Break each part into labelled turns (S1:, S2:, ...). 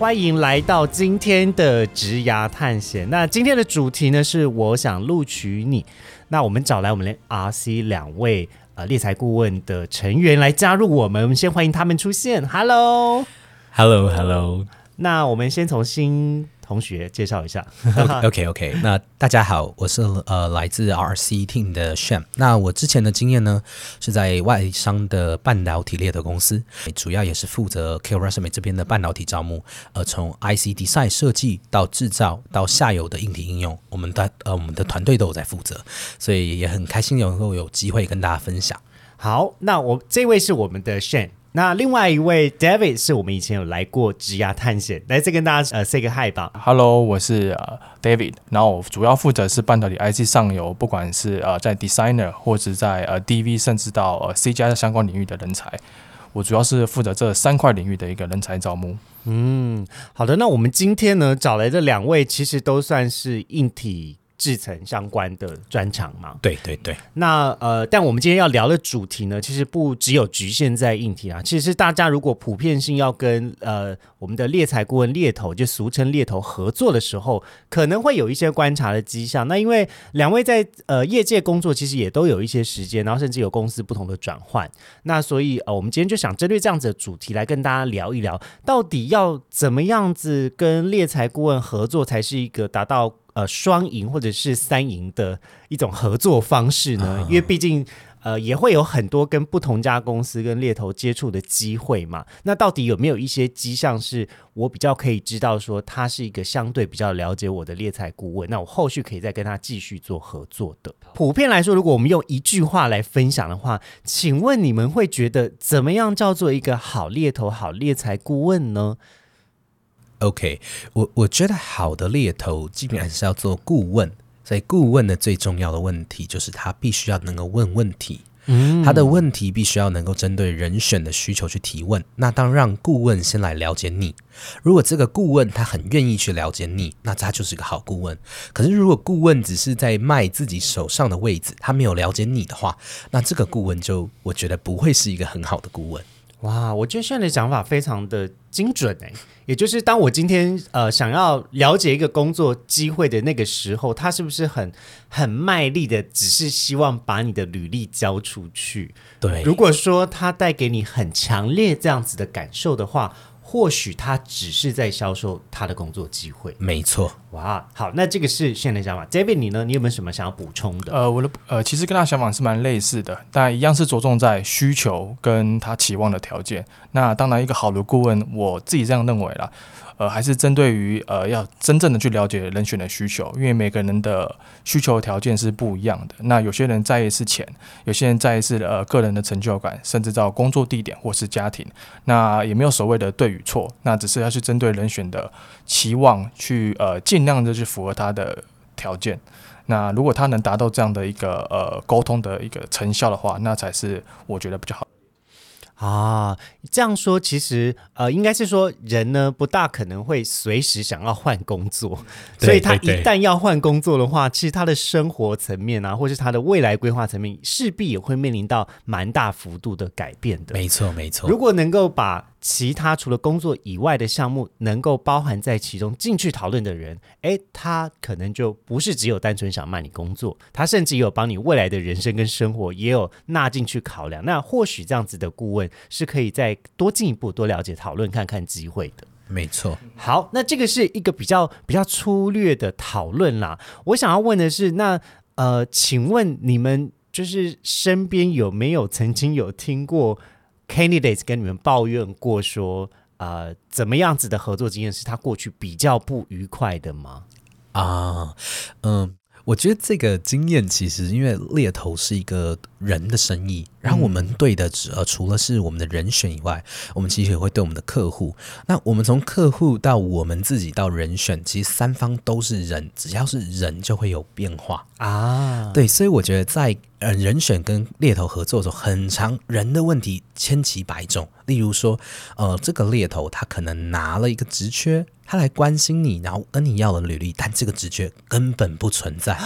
S1: 欢迎来到今天的职涯探险。那今天的主题呢是我想录取你。那我们找来我们的 RC 两位呃猎财顾问的成员来加入我们，我们先欢迎他们出现。
S2: Hello，Hello，Hello。
S1: 那我们先从新同学介绍一下。
S2: OK OK，那大家好，我是呃来自 RC Team 的 Sham。那我之前的经验呢是在外商的半导体猎头公司，主要也是负责 K Resume 这边的半导体招募，呃，从 IC design 设计到制造到下游的硬体应用，我们的呃我们的团队都有在负责，所以也很开心能够有机会跟大家分享。
S1: 好，那我这位是我们的 Shane，那另外一位 David 是我们以前有来过职涯探险，来再跟大家呃 say 个 hi 吧。
S3: Hello，我是呃 David，然后我主要负责是半导体 IC 上游，不管是呃在 designer 或者在呃 DV，甚至到呃 C 加的相关领域的人才，我主要是负责这三块领域的一个人才招募。
S1: 嗯，好的，那我们今天呢找来的两位其实都算是硬体制成相关的专长嘛。
S2: 对对对，
S1: 那呃，但我们今天要聊的主题呢，其实不只有局限在硬体啊。其实大家如果普遍性要跟呃我们的猎才顾问猎头，就俗称猎头合作的时候，可能会有一些观察的迹象。那因为两位在呃业界工作，其实也都有一些时间，然后甚至有公司不同的转换。那所以呃，我们今天就想针对这样子的主题来跟大家聊一聊，到底要怎么样子跟猎才顾问合作，才是一个达到呃双赢或者是三赢的一种合作方式呢？因为毕竟。呃，也会有很多跟不同家公司跟猎头接触的机会嘛。那到底有没有一些迹象是我比较可以知道说他是一个相对比较了解我的猎才顾问？那我后续可以再跟他继续做合作的。普遍来说，如果我们用一句话来分享的话，请问你们会觉得怎么样叫做一个好猎头、好猎才顾问呢？
S2: OK，我我觉得好的猎头基本上是要做顾问，所以顾问的最重要的问题就是他必须要能够问问题，
S1: 嗯
S2: 他的问题必须要能够针对人选的需求去提问。那当让顾问先来了解你，如果这个顾问他很愿意去了解你，那他就是个好顾问。可是如果顾问只是在卖自己手上的位置，他没有了解你的话，那这个顾问就我觉得不会是一个很好的顾问。
S1: 哇，我觉得现在的讲法非常的精准哎，也就是当我今天呃想要了解一个工作机会的那个时候，他是不是很很卖力的，只是希望把你的履历交出去？
S2: 对，
S1: 如果说他带给你很强烈这样子的感受的话，或许他只是在销售他的工作机会。
S2: 没错。
S1: 哇，好，那这个是现在的想法。David，你呢？你有没有什么想要补充的？
S3: 呃，我的呃其实跟他想法是蛮类似的，但一样是着重在需求跟他期望的条件。那当然，一个好的顾问，我自己这样认为啦。呃，还是针对于呃，要真正的去了解人选的需求，因为每个人的需求条件是不一样的。那有些人在意是钱，有些人在意是呃个人的成就感，甚至到工作地点或是家庭。那也没有所谓的对与错，那只是要去针对人选的期望去呃尽量的去符合他的条件。那如果他能达到这样的一个呃沟通的一个成效的话，那才是我觉得比较好。
S1: 啊，这样说其实呃，应该是说人呢不大可能会随时想要换工作，所以他一旦要换工作的话，其实他的生活层面啊，或是他的未来规划层面，势必也会面临到蛮大幅度的改变的。
S2: 没错，没错。
S1: 如果能够把其他除了工作以外的项目能够包含在其中进去讨论的人，诶，他可能就不是只有单纯想卖你工作，他甚至也有帮你未来的人生跟生活也有纳进去考量。那或许这样子的顾问是可以再多进一步多了解、讨论看看机会的。
S2: 没错。
S1: 好，那这个是一个比较比较粗略的讨论啦。我想要问的是，那呃，请问你们就是身边有没有曾经有听过 candidates 跟你们抱怨过说，呃，怎么样子的合作经验是他过去比较不愉快的吗？
S2: 啊，嗯，我我觉得这个经验其实，因为猎头是一个人的生意，然后我们对的只呃除了是我们的人选以外，我们其实也会对我们的客户。那我们从客户到我们自己到人选，其实三方都是人，只要是人就会有变化。
S1: 啊，
S2: 对，所以我觉得在呃人选跟猎头合作的时候，很长人的问题千奇百种。例如说，呃，这个猎头他可能拿了一个职缺，他来关心你，然后跟你要了履历，但这个职缺根本不存在。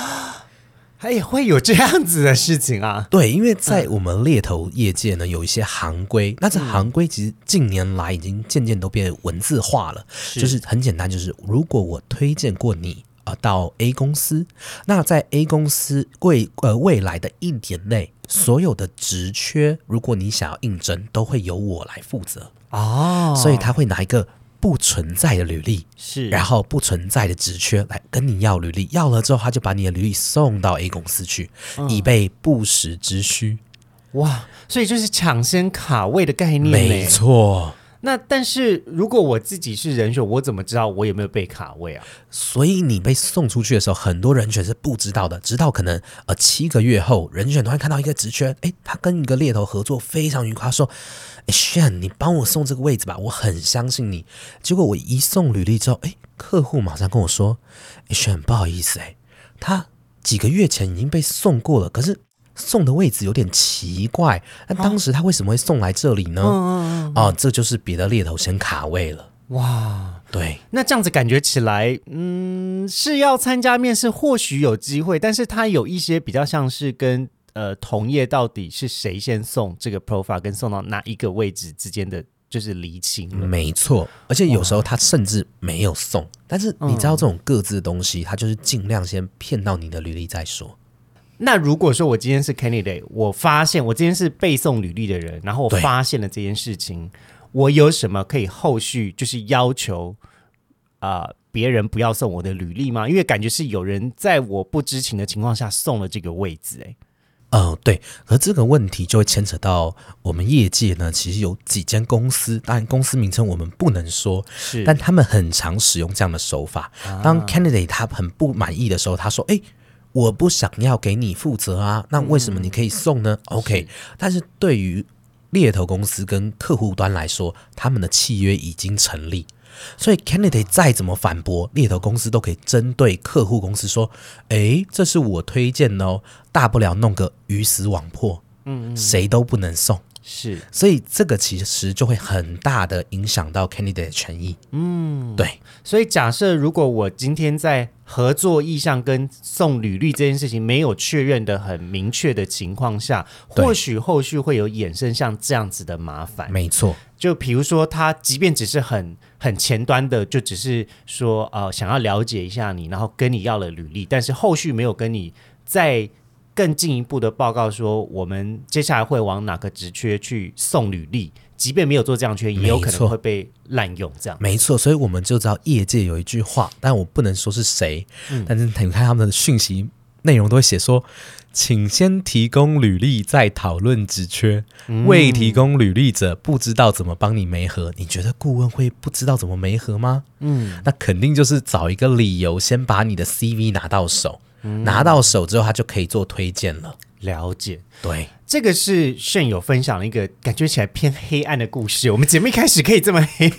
S1: 他 也会有这样子的事情啊？
S2: 对，因为在我们猎头业界呢，有一些行规，那这行规其实近年来已经渐渐都变文字化了，就是很简单，就是如果我推荐过你。啊，到 A 公司，那在 A 公司未呃未来的一年内，所有的职缺，如果你想要应征，都会由我来负责
S1: 哦。
S2: 所以他会拿一个不存在的履历，
S1: 是，
S2: 然后不存在的职缺来跟你要履历，要了之后，他就把你的履历送到 A 公司去，以备不时之需。
S1: 哇，所以就是抢先卡位的概念，
S2: 没错。
S1: 那但是如果我自己是人选，我怎么知道我有没有被卡位啊？
S2: 所以你被送出去的时候，很多人选是不知道的，直到可能呃七个月后，人选突然看到一个职缺，诶，他跟一个猎头合作非常愉快，说：“哎，炫，你帮我送这个位置吧，我很相信你。”结果我一送履历之后，诶，客户马上跟我说：“哎，炫，不好意思，诶，他几个月前已经被送过了，可是。”送的位置有点奇怪，那当时他为什么会送来这里呢？哦，这就是别的猎头先卡位了。哇，对，
S1: 那这样子感觉起来，嗯，是要参加面试，或许有机会，但是他有一些比较像是跟呃同业到底是谁先送这个 profile，跟送到哪一个位置之间的就是离情。
S2: 没错，而且有时候他甚至没有送，但是你知道这种各自的东西，他就是尽量先骗到你的履历再说。
S1: 那如果说我今天是 candidate，我发现我今天是背诵履历的人，然后我发现了这件事情，我有什么可以后续就是要求啊别人不要送我的履历吗？因为感觉是有人在我不知情的情况下送了这个位置，哎，
S2: 呃，对，而这个问题就会牵扯到我们业界呢，其实有几间公司，当然公司名称我们不能说，
S1: 是，
S2: 但他们很常使用这样的手法。当 candidate 他很不满意的时候，他说：“哎。”我不想要给你负责啊，那为什么你可以送呢？OK，但是对于猎头公司跟客户端来说，他们的契约已经成立，所以 candidate 再怎么反驳，猎头公司都可以针对客户公司说：“诶，这是我推荐的哦，大不了弄个鱼死网破，嗯，谁都不能送。”
S1: 是，
S2: 所以这个其实就会很大的影响到 candidate 的权益。嗯，对。
S1: 所以假设如果我今天在合作意向跟送履历这件事情没有确认的很明确的情况下，或许后续会有衍生像这样子的麻烦。
S2: 没错，
S1: 就比如说他即便只是很很前端的，就只是说呃想要了解一下你，然后跟你要了履历，但是后续没有跟你在。更进一步的报告说，我们接下来会往哪个职缺去送履历？即便没有做这样缺，也有可能会被滥用。这样
S2: 没错，所以我们就知道业界有一句话，但我不能说是谁。但是你看他们的讯息内容都会写说，请先提供履历再讨论职缺。未提供履历者不知道怎么帮你媒合。你觉得顾问会不知道怎么媒合吗？嗯，那肯定就是找一个理由，先把你的 CV 拿到手。拿到手之后，他就可以做推荐了。
S1: 了解，
S2: 对，
S1: 这个是炫友分享了一个感觉起来偏黑暗的故事。我们节目一开始可以这么黑，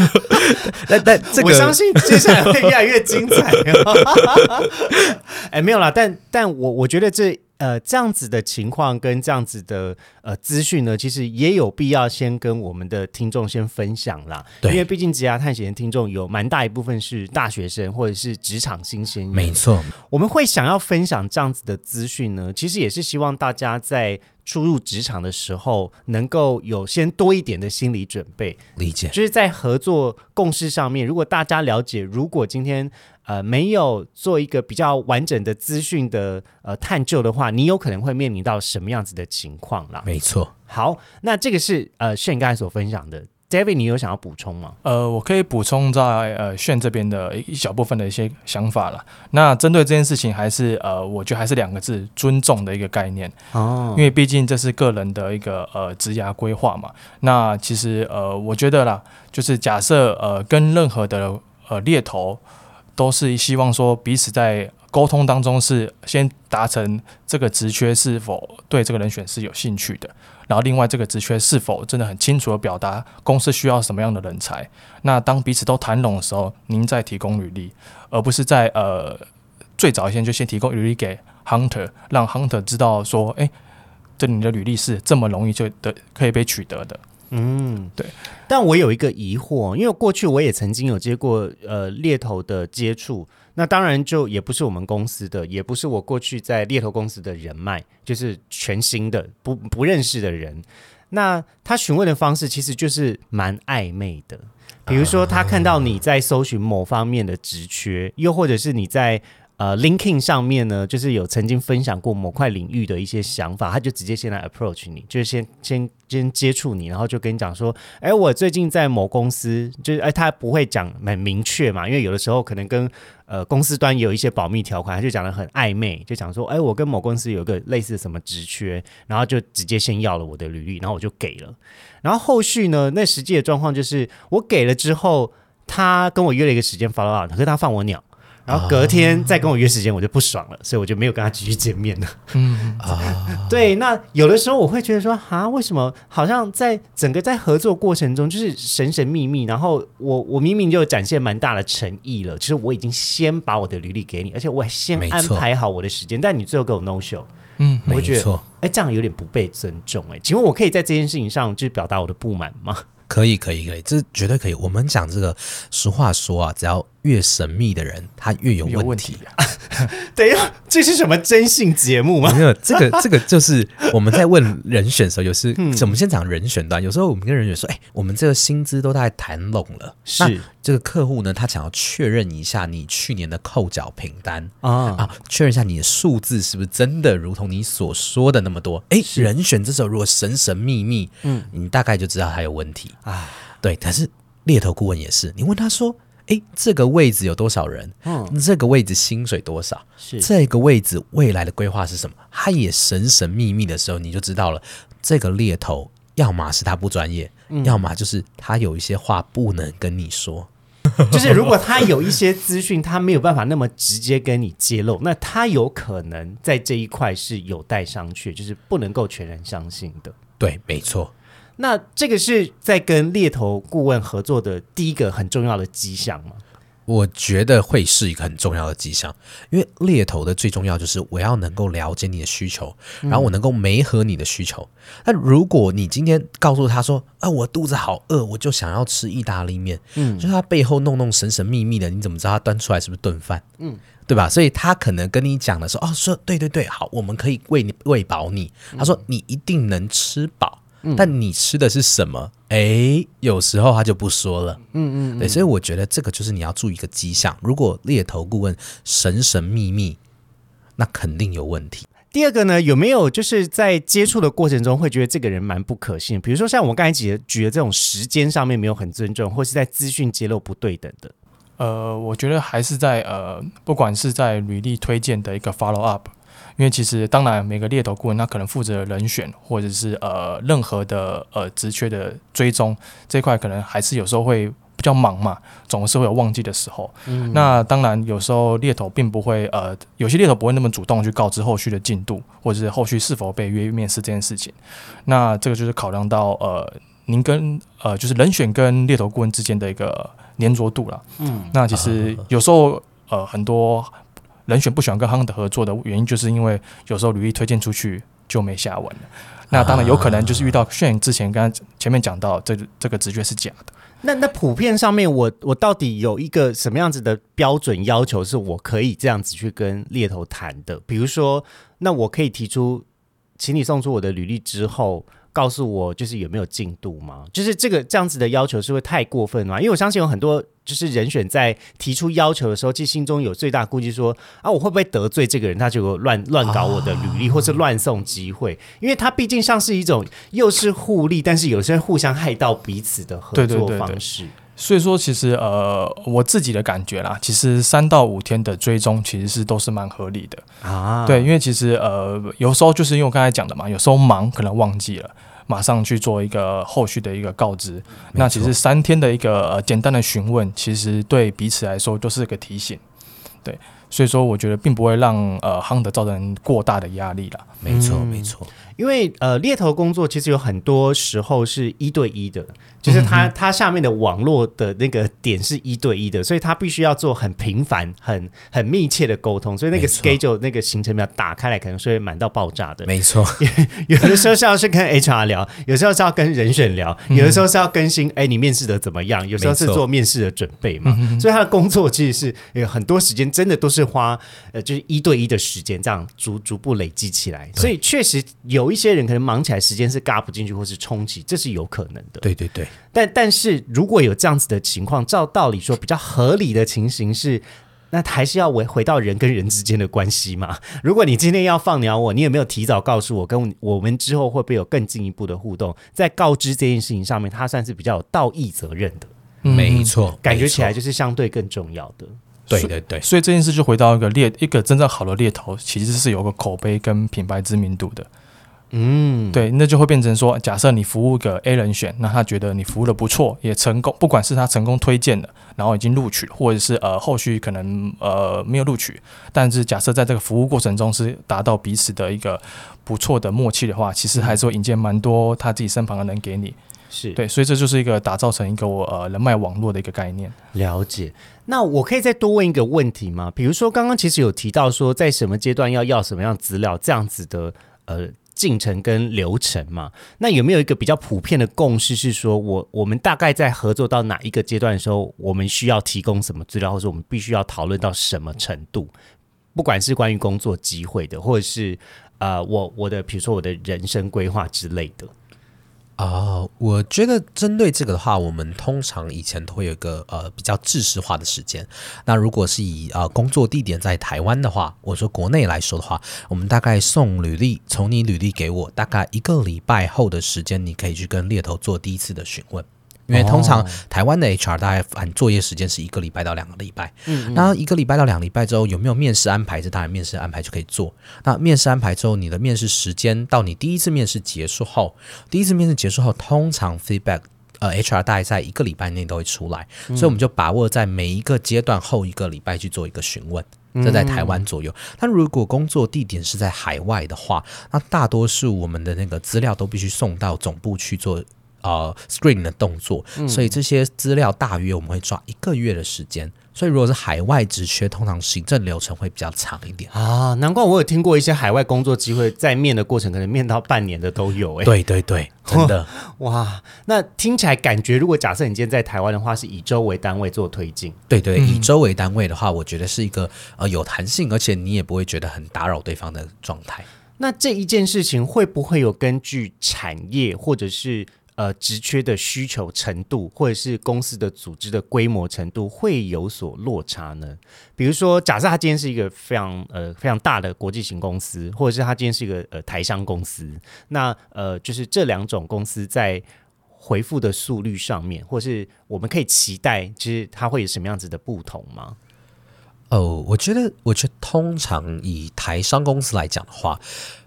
S2: 但但这个
S1: 我相信接下来会越来越精彩。哎，没有啦，但但我我觉得这。呃，这样子的情况跟这样子的呃资讯呢，其实也有必要先跟我们的听众先分享啦。
S2: 对，
S1: 因为毕竟职涯探险的听众有蛮大一部分是大学生或者是职场新鲜人。
S2: 没错，
S1: 我们会想要分享这样子的资讯呢，其实也是希望大家在初入职场的时候能够有先多一点的心理准备。
S2: 理解，
S1: 就是在合作共识上面，如果大家了解，如果今天。呃，没有做一个比较完整的资讯的呃探究的话，你有可能会面临到什么样子的情况啦？
S2: 没错。
S1: 好，那这个是呃炫刚才所分享的，David，你有想要补充吗？
S3: 呃，我可以补充在呃炫这边的一小部分的一些想法了。那针对这件事情，还是呃，我觉得还是两个字，尊重的一个概念哦。因为毕竟这是个人的一个呃职涯规划嘛。那其实呃，我觉得啦，就是假设呃跟任何的呃猎头。都是希望说彼此在沟通当中是先达成这个职缺是否对这个人选是有兴趣的，然后另外这个职缺是否真的很清楚的表达公司需要什么样的人才。那当彼此都谈拢的时候，您再提供履历，而不是在呃最早先就先提供履历给 hunter，让 hunter 知道说，哎、这你的履历是这么容易就得可以被取得的。
S1: 嗯，
S3: 对。
S1: 但我有一个疑惑，因为过去我也曾经有接过呃猎头的接触，那当然就也不是我们公司的，也不是我过去在猎头公司的人脉，就是全新的不不认识的人。那他询问的方式其实就是蛮暧昧的，比如说他看到你在搜寻某方面的职缺，又或者是你在呃，linking 上面呢，就是有曾经分享过某块领域的一些想法，他就直接先来 approach 你，就是先先先接触你，然后就跟你讲说，哎，我最近在某公司，就是哎，他不会讲很明确嘛，因为有的时候可能跟呃公司端有一些保密条款，他就讲的很暧昧，就讲说，哎，我跟某公司有个类似什么职缺，然后就直接先要了我的履历，然后我就给了，然后后续呢，那实际的状况就是我给了之后，他跟我约了一个时间 follow up，可是他放我鸟。然后隔天再跟我约时间，我就不爽了，所以我就没有跟他继续见面了。
S3: 嗯啊，
S1: 对，那有的时候我会觉得说，啊，为什么好像在整个在合作过程中就是神神秘秘，然后我我明明就展现蛮大的诚意了，其实我已经先把我的履历给你，而且我还先安排好我的时间，但你最后给我 no show，
S3: 嗯，
S1: 我会觉得
S2: 没错，
S1: 哎，这样有点不被尊重哎。请问我可以在这件事情上就是表达我的不满吗？
S2: 可以，可以，可以，这绝对可以。我们讲这个，实话说啊，只要越神秘的人，他越有
S3: 有
S2: 问题。
S3: 问题啊。
S1: 等一下，这是什么征信节目吗？
S2: 没有这个，这个就是我们在问人选的时候，有时
S1: 嗯
S2: 我们先讲人选端，有时候我们跟人选说，哎，我们这个薪资都大概谈拢了，那
S1: 是
S2: 这个客户呢，他想要确认一下你去年的扣缴凭单
S1: 啊，
S2: 啊，确认一下你的数字是不是真的如同你所说的那么多。哎，人选这时候如果神神秘秘，
S1: 嗯
S2: 嗯，你大概就知道他有问题。
S1: 啊，
S2: 对，但是猎头顾问也是，你问他说，诶，这个位置有多少人？
S1: 嗯，
S2: 这个位置薪水多少？
S1: 是
S2: 这个位置未来的规划是什么？他也神神秘秘的时候，你就知道了，这个猎头要么是他不专业，
S1: 嗯
S2: 要么就是他有一些话不能跟你说。
S1: 就是如果他有一些资讯，他没有办法那么直接跟你揭露，那他有可能在这一块是有待商榷，就是不能够全然相信的。
S2: 对，没错。
S1: 那这个是在跟猎头顾问合作的第一个很重要的迹象吗？
S2: 我觉得会是一个很重要的迹象，因为猎头的最重要就是我要能够了解你的需求，然后我能够媒合你的需求。那如果你今天告诉他说，啊，我肚子好饿，我就想要吃意大利面，
S1: 嗯
S2: 就是他背后弄弄神神秘秘的，你怎么知道他端出来是不是炖饭？嗯，对吧？所以他可能跟你讲的时候，哦，说对对对，好，我们可以喂你喂饱你。他说你一定能吃饱，但你吃的是什么？诶，有时候他就不说了。
S1: 嗯嗯，
S2: 对，所以我觉得这个就是你要注意一个迹象。如果猎头顾问神神秘秘，那肯定有问题。
S1: 第二个呢，有没有就是在接触的过程中会觉得这个人蛮不可信？比如说像我刚才举的举的这种时间上面没有很尊重，或是在资讯揭露不对等的。
S3: 呃，我觉得还是在呃，不管是在履历推荐的一个 follow up，因为其实当然每个猎头顾问他可能负责人选或者是呃任何的呃职缺的追踪这块，可能还是有时候会比较忙嘛，总是会有忘记的时候。
S1: 嗯
S3: 那当然有时候猎头并不会呃，有些猎头不会那么主动去告知后续的进度，或者是后续是否被约面试这件事情。那这个就是考量到呃您跟呃就是人选跟猎头顾问之间的一个粘着度了。
S1: 嗯
S3: 那其实有时候呃很多人选不喜欢跟 Hunt 合作的原因，就是因为有时候履历推荐出去就没下文了。那当然有可能就是遇到炫之前刚刚前面讲到这这个直觉是假的，
S1: 那那普遍上面我，我到底有一个什么样子的标准要求，是我可以这样子去跟猎头谈的？比如说，那我可以提出，请你送出我的履历之后，告诉我就是有没有进度吗？就是这个这样子的要求是会太过分吗？因为我相信有很多就是人选在提出要求的时候，其实心中有最大顾忌说，啊，我会不会得罪这个人？他就乱乱搞我的履历，或是乱送机会？因为他毕竟像是一种又是互利，但是有些互相害到彼此的合作
S3: 对对对对
S1: 方式。
S3: 所以说其实呃我自己的感觉啦，其实三到五天的追踪其实是都是蛮合理的。
S1: 啊，
S3: 对，因为其实呃，有时候就是因为我刚才讲的嘛，有时候忙可能忘记了，马上去做一个后续的一个告知。那其实三天的一个呃简单的询问，其实对彼此来说都是个提醒。对，所以说我觉得并不会让呃 hunter 造成过大的压力啦。
S2: 没错，
S1: 嗯
S2: 没错。
S1: 因为呃，猎头工作其实有很多时候是一对一的，就是它它下面的网络的那个点是一对一的，所以它必须要做很频繁、很很密切的沟通，所以那个 schedule 那个行程表打开来可能是会满到爆炸的。
S2: 没错，
S1: 有的时候是要去跟 HR 聊，有时候是要跟人选聊，有的时候是要更新，哎，你面试的怎么样？有时候是做面试的准备嘛。所以他的工作其实是有很多时间，真的都是花呃，就是一对一的时间，这样逐逐步累积起来。所以确实有一些人可能忙起来时间是嘎不进去，或是冲击，这是有可能的。
S2: 对对对，
S1: 但但是如果有这样子的情况，照道理说比较合理的情形是。那还是要回回到人跟人之间的关系嘛？如果你今天要放鸟我，你有没有提早告诉我，跟我们之后会不会有更进一步的互动？在告知这件事情上面，它算是比较有道义责任的，
S3: 嗯
S2: 没错，
S1: 感觉起来就是相对更重要的。
S2: 对对对，
S3: 所以这件事就回到一个猎一个真正好的猎头，其实是有个口碑跟品牌知名度的。
S1: 嗯，
S3: 对，那就会变成说，假设你服务个 A 人选，那他觉得你服务的不错，也成功，不管是他成功推荐的，然后已经录取，或者是呃后续可能呃没有录取，但是假设在这个服务过程中是达到彼此的一个不错的默契的话，其实还是会引荐蛮多他自己身旁的人给你。
S1: 是
S3: 对，所以这就是一个打造成一个我呃人脉网络的一个概念。
S1: 了解。那我可以再多问一个问题吗？比如说，刚刚其实有提到说，在什么阶段要要什么样资料，这样子的呃进程跟流程嘛？那有没有一个比较普遍的共识，是说我我们大概在合作到哪一个阶段的时候，我们需要提供什么资料，或者我们必须要讨论到什么程度？不管是关于工作机会的，或者是呃我我的比如说我的人生规划之类的。
S2: 啊，我觉得针对这个的话，我们通常以前都会有一个呃比较制式化的时间。那如果是以呃工作地点在台湾的话，我说国内来说的话，我们大概送履历，从你履历给我，大概一个礼拜后的时间，你可以去跟猎头做第一次的询问。因为通常台湾的 HR 大概按作业时间是一个礼拜到两个礼拜，嗯，那一个礼拜到两个礼拜之后有没有面试安排？这当然面试安排就可以做。那面试安排之后，你的面试时间到你第一次面试结束后，第一次面试结束后，通常 feedback 呃 HR 大概在一个礼拜内都会出来，所以我们就把握在每一个阶段后一个礼拜去做一个询问。这在台湾左右，但如果工作地点是在海外的话，那大多数我们的那个资料都必须送到总部去做呃 screen 的动作，所以这些资料大约我们会抓一个月的时间。所以如果是海外职缺，通常行政流程会比较长一点。
S1: 啊，难怪我有听过一些海外工作机会，在面的过程可能面到半年的都有、欸，
S2: 对对对，真的
S1: 哇，那听起来感觉，如果假设你今天在台湾的话，是以周为单位做推进，
S2: 对对，
S3: 嗯
S2: 以周为单位的话，我觉得是一个呃有弹性，而且你也不会觉得很打扰对方的状态。
S1: 那这一件事情会不会有根据产业或者是呃职缺的需求程度，或者是公司的组织的规模程度，会有所落差呢？比如说，假设他今天是一个非常呃非常大的国际型公司，或者是他今天是一个呃台商公司，那呃就是这两种公司在回复的速率上面，或是我们可以期待，其实它会有什么样子的不同吗？
S2: 哦，我觉得，我觉得通常以台商公司来讲的话，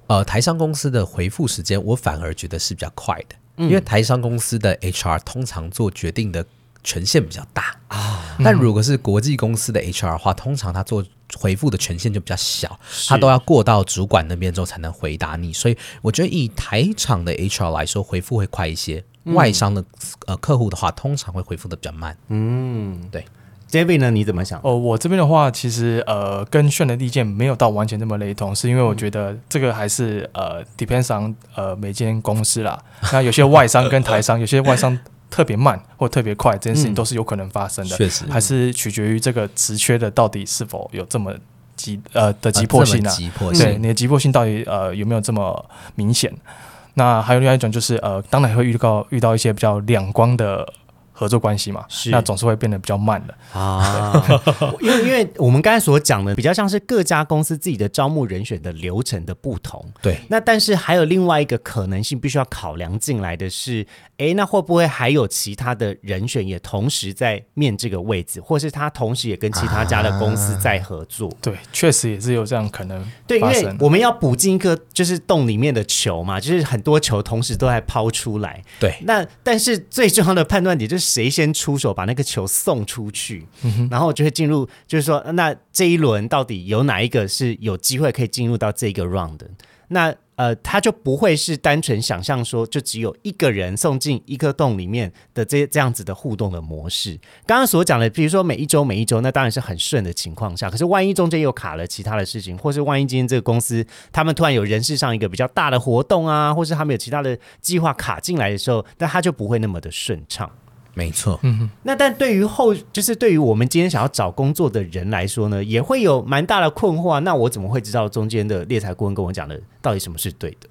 S2: 呃，台商公司的回复时间，我反而觉得是比较快的，因为台商公司的 HR 通常做决定的权限比较大啊。但如果是国际公司的 HR 的话，通常他做回复的权限就比较小，他都要过到主管那边之后才能回答你。所以我觉得以台厂的 HR 来说，回复会快一些。外商的呃客户的话，通常会回复的比较慢。
S1: David 呢？你怎么想？
S3: 哦，我这边的话，其实呃，跟炫的意见没有到完全这么雷同，是因为我觉得这个还是呃，depends on 呃每间公司啦。那有些外商跟台商，有些外商特别慢或特别快，这件事情都是有可能发生的，
S2: 确实，
S3: 还是取决于这个职缺的到底是否有这么急呃的急迫性啊。
S2: 急迫
S3: 对，
S2: 性。
S3: 你的急迫性到底呃有没有这么明显？那还有另外一种就是呃，当然会遇到遇到一些比较两光的合作关系嘛，
S1: 是
S3: 那总是会变得比较慢的。
S1: 啊，因为因为我们刚才所讲的比较像是各家公司自己的招募人选的流程的不同，
S2: 对，
S1: 那但是还有另外一个可能性必须要考量进来的是，哎，那会不会还有其他的人选也同时在面这个位置，或是他同时也跟其他家的公司在合作？
S3: 对，确实也是有这样可能
S1: 对，因为。我们要补进一个就是洞里面的球嘛，就是很多球同时都在抛出来。
S2: 对，
S1: 那但是最重要的判断点就是谁先出手把那个球送出去，然后就会进入，就是说，那这一轮到底有哪一个是有机会可以进入到这个 round 的？那呃，他就不会是单纯想象说，就只有一个人送进一颗洞里面的这这样子的互动的模式。刚刚所讲的，比如说每一周每一周，那当然是很顺的情况下。可是万一中间又卡了其他的事情，或是万一今天这个公司他们突然有人事上一个比较大的活动啊，或是他们有其他的计划卡进来的时候，那他就不会那么的顺畅。
S2: 没错，嗯
S1: 那但对于后，就是对于我们今天想要找工作的人来说呢，也会有蛮大的困惑啊。那我怎么会知道中间的猎才顾问跟我讲的到底什么是对的？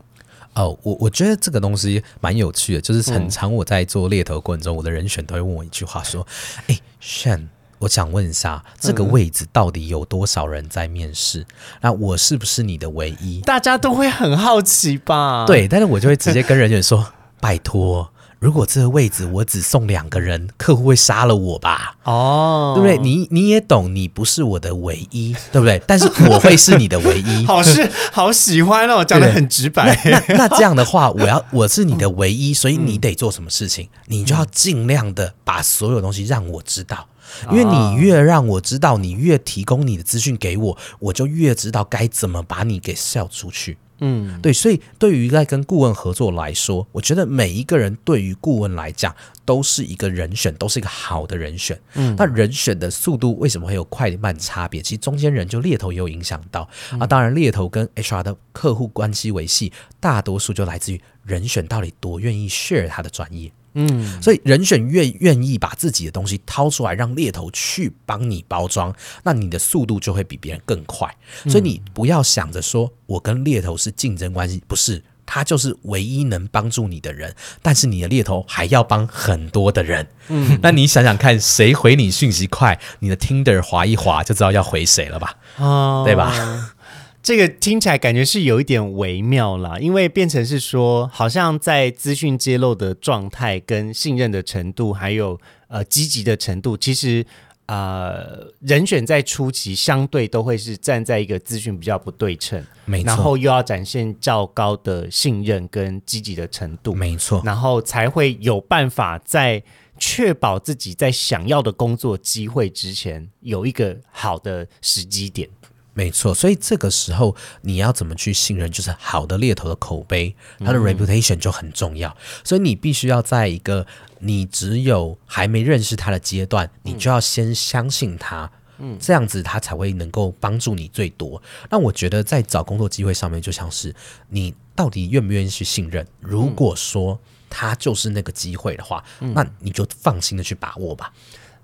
S2: 哦，我我觉得这个东西蛮有趣的，就是很常我在做猎头过程中，我的人选都会问我一句话，说：“哎，Shan，我想问一下，这个位置到底有多少人在面试？那我是不是你的唯一？”
S1: 大家都会很好奇吧？
S2: 对，但是我就会直接跟人选说：“拜托。”如果这个位置我只送两个人，客户会杀了我吧？
S1: 哦，
S2: 对不对？你你也懂，你不是我的唯一，对不对？但是我会是你的唯一。
S1: 好是好喜欢哦，讲的很直白。
S2: 那那这样的话，我要 我是你的唯一，所以你得做什么事情？你就要尽量的把所有东西让我知道，因为你越让我知道，你越提供你的资讯给我，我就越知道该怎么把你给 sell 出去。嗯，对，所以对于在跟顾问合作来说，我觉得每一个人对于顾问来讲都是一个人选，都是一个好的人选。嗯，那人选的速度为什么会有快慢差别？其实中间人就猎头也有影响到啊。当然，猎头跟 HR 的客户关系维系，大多数就来自于人选到底多愿意 share 他的专业。嗯，所以人选愿愿意把自己的东西掏出来，让猎头去帮你包装，那你的速度就会比别人更快。所以你不要想着说我跟猎头是竞争关系，不是，他就是唯一能帮助你的人。但是你的猎头还要帮很多的人。嗯，那你想想看，谁回你讯息快，你的 Tinder 滑一划就知道要回谁了吧？哦，对吧？
S1: 这个听起来感觉是有一点微妙啦，因为变成是说，好像在资讯揭露的状态、跟信任的程度，还有呃积极的程度，其实呃人选在初期相对都会是站在一个资讯比较不对称，
S2: 没错，
S1: 然后又要展现较高的信任跟积极的程度，
S2: 没错，
S1: 然后才会有办法在确保自己在想要的工作机会之前有一个好的时机点。
S2: 没错，所以这个时候你要怎么去信任，就是好的猎头的口碑，他的 reputation 就很重要。所以你必须要在一个你只有还没认识他的阶段，你就要先相信他，嗯，这样子他才会能够帮助你最多。那我觉得在找工作机会上面，就像是你到底愿不愿意去信任。如果说他就是那个机会的话，那你就放心的去把握吧。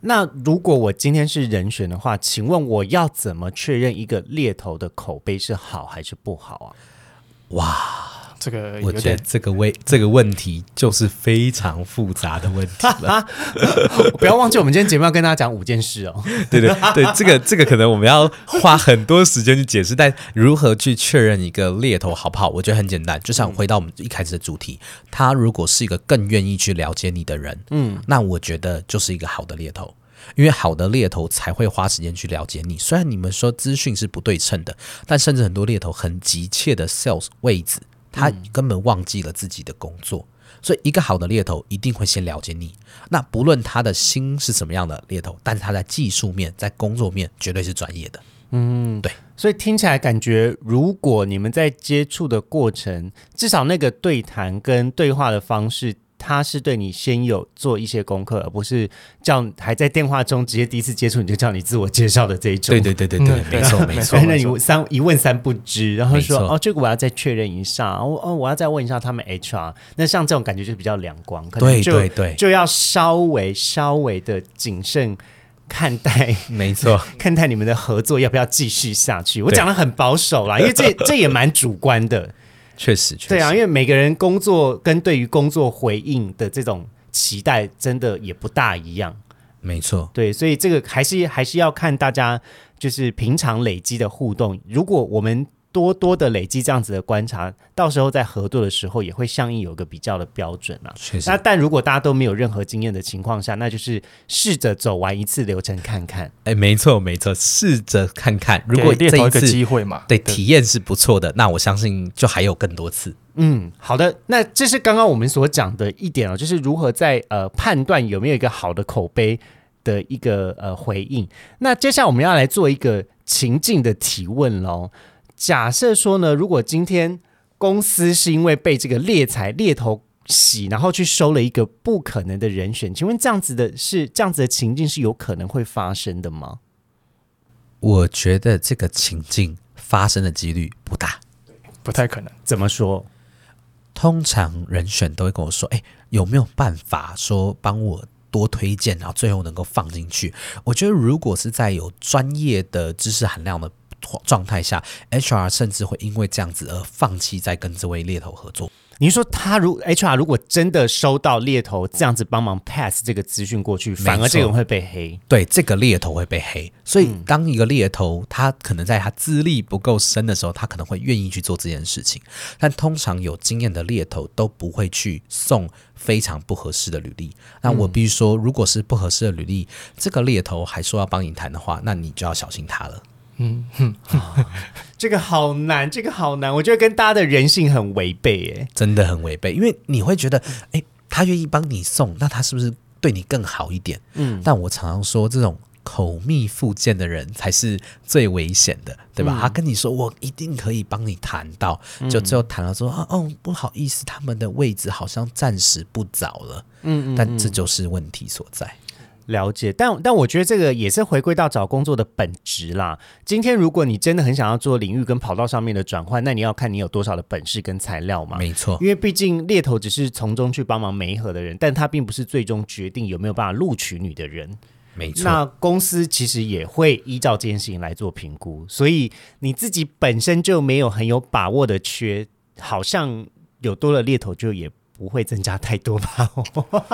S1: 那如果我今天是人选的话，请问我要怎么确认一个猎头的口碑是好还是不好啊？
S2: 哇！
S3: 这个
S2: 我觉得这个问这个问题就是非常复杂的问题了。
S1: 不要忘记，我们今天节目要跟大家讲五件事哦。
S2: 对对对，这个这个可能我们要花很多时间去解释。但如何去确认一个猎头好不好？我觉得很简单，就像回到我们一开始的主题，他如果是一个更愿意去了解你的人，嗯，那我觉得就是一个好的猎头。因为好的猎头才会花时间去了解你。虽然你们说资讯是不对称的，但甚至很多猎头很急切的 sales 位置。他根本忘记了自己的工作，所以一个好的猎头一定会先了解你。那不论他的心是什么样的猎头，但是他在技术面、在工作面绝对是专业的。嗯，对。
S1: 所以听起来感觉，如果你们在接触的过程，至少那个对谈跟对话的方式。他是对你先有做一些功课，而不是叫还在电话中直接第一次接触你就叫你自我介绍的这一种。
S2: 对对对对对，没错 没错。
S1: 那你三一问三不知，然后说哦，这个我要再确认一下，哦哦，我要再问一下他们 HR。那像这种感觉就比较两光，可能就就要稍微稍微的谨慎看待。
S2: 没错，
S1: 看待你们的合作要不要继续下去。我讲的很保守啦，因为这这也蛮主观的。
S2: 确实，
S1: 对啊，因为每个人工作跟对于工作回应的这种期待，真的也不大一样。
S2: 没错，
S1: 对，所以这个还是还是要看大家就是平常累积的互动。如果我们多多的累积这样子的观察，到时候在合作的时候也会相应有个比较的标准啊。
S2: 确实
S1: 那，但如果大家都没有任何经验的情况下，那就是试着走完一次流程看看。
S2: 哎，没错没错，试着看看，如果这一次
S3: 机会嘛，
S2: 对体验是不错的，那我相信就还有更多次。
S1: 嗯，好的，那这是刚刚我们所讲的一点哦，就是如何在呃判断有没有一个好的口碑的一个呃回应。那接下来我们要来做一个情境的提问喽。假设说呢，如果今天公司是因为被这个猎财猎头洗，然后去收了一个不可能的人选，请问这样子的是这样子的情境是有可能会发生的吗？
S2: 我觉得这个情境发生的几率不大。
S3: 不太可能。
S1: 怎么说？
S2: 通常人选都会跟我说：“哎，有没有办法说帮我多推荐，然后最后能够放进去？”我觉得如果是在有专业的知识含量的状态下，HR 甚至会因为这样子而放弃再跟这位猎头合作。
S1: 你说他如 HR 如果真的收到猎头这样子帮忙 pass 这个资讯过去，反而这个人会被黑。
S2: 对，这个猎头会被黑，所以当一个猎头他可能在他资历不够深的时候，他可能会愿意去做这件事情。但通常有经验的猎头都不会去送非常不合适的履历。那我必须说，如果是不合适的履历，这个猎头还说要帮你谈的话，那你就要小心他了。
S3: 嗯哼，
S1: 这个好难，这个好难，我觉得跟大家的人性很违背耶。
S2: 真的很违背，因为你会觉得，哎，他愿意帮你送，那他是不是对你更好一点？
S1: 嗯，
S2: 但我常常说，这种口蜜腹剑的人才是最危险的，对吧？
S1: 嗯
S2: 他跟你说我一定可以帮你谈到，就最后谈到说啊，哦，不好意思，他们的位置好像暂时不早了，
S1: 嗯嗯
S2: 但这就是问题所在。
S1: 了解，但但我觉得这个也是回归到找工作的本质啦。今天如果你真的很想要做领域跟跑道上面的转换，那你要看你有多少的本事跟材料嘛。
S2: 没错，
S1: 因为毕竟猎头只是从中去帮忙媒合的人，但他并不是最终决定有没有办法录取你的人。
S2: 没错，
S1: 那公司其实也会依照这件事情来做评估，所以你自己本身就没有很有把握的缺，好像有多了猎头就也不会增加太多吧？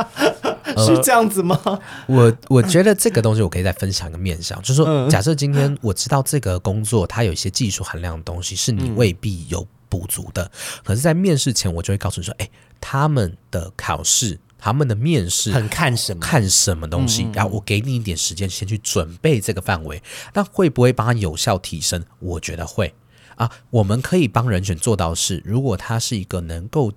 S1: 是这样子吗？
S2: 我我觉得这个东西我可以再分享一个面向，就是说，
S1: 嗯
S2: 假设今天我知道这个工作它有一些技术含量的东西是你未必有补足的，可是，在面试前我就会告诉你说，哎，他们的考试、他们的面试
S1: 很看什么？
S2: 看什么东西，然后我给你一点时间先去准备这个范围，那会不会帮他有效提升？我觉得会啊。我们可以帮人选做到是，如果他是一个能够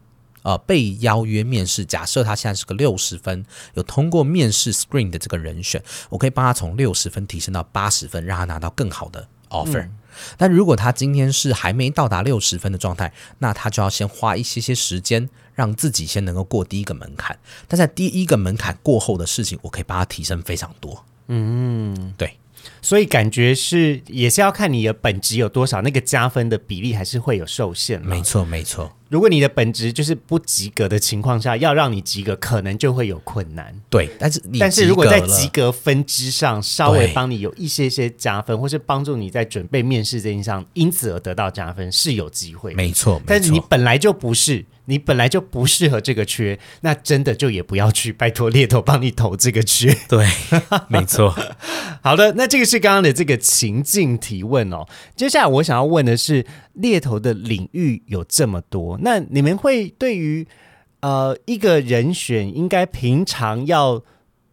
S2: 呃被邀约面试，假设他现在是个六十分，有通过面试 screen 的这个人选，我可以帮他从六十分提升到八十分，让他拿到更好的 offer。但如果他今天是还没到达六十分的状态，那他就要先花一些些时间，让自己先能够过第一个门槛。但在第一个门槛过后的事情，我可以帮他提升非常多。嗯，对，
S1: 所以感觉是也是要看你的本职有多少，那个加分的比例还是会有受限
S2: 没错，没错，
S1: 如果你的本质就是不及格的情况下，要让你及格，可能就会有困难。
S2: 对。但是你
S1: 但是如果在
S2: 及格
S1: 分之上稍微帮你有一些些加分，或是帮助你在准备面试这件事上，因此而得到加分，是有机会的。
S2: 没错，
S1: 但是你本来就不是，你本来就不适合这个缺，那真的就也不要去拜托猎头帮你投这个缺。
S2: 对，没错。
S1: 好的，那这个是刚刚的这个情境提问哦。接下来我想要问的是，猎头的领域有这么多，那你们会对于呃一个人选应该平常要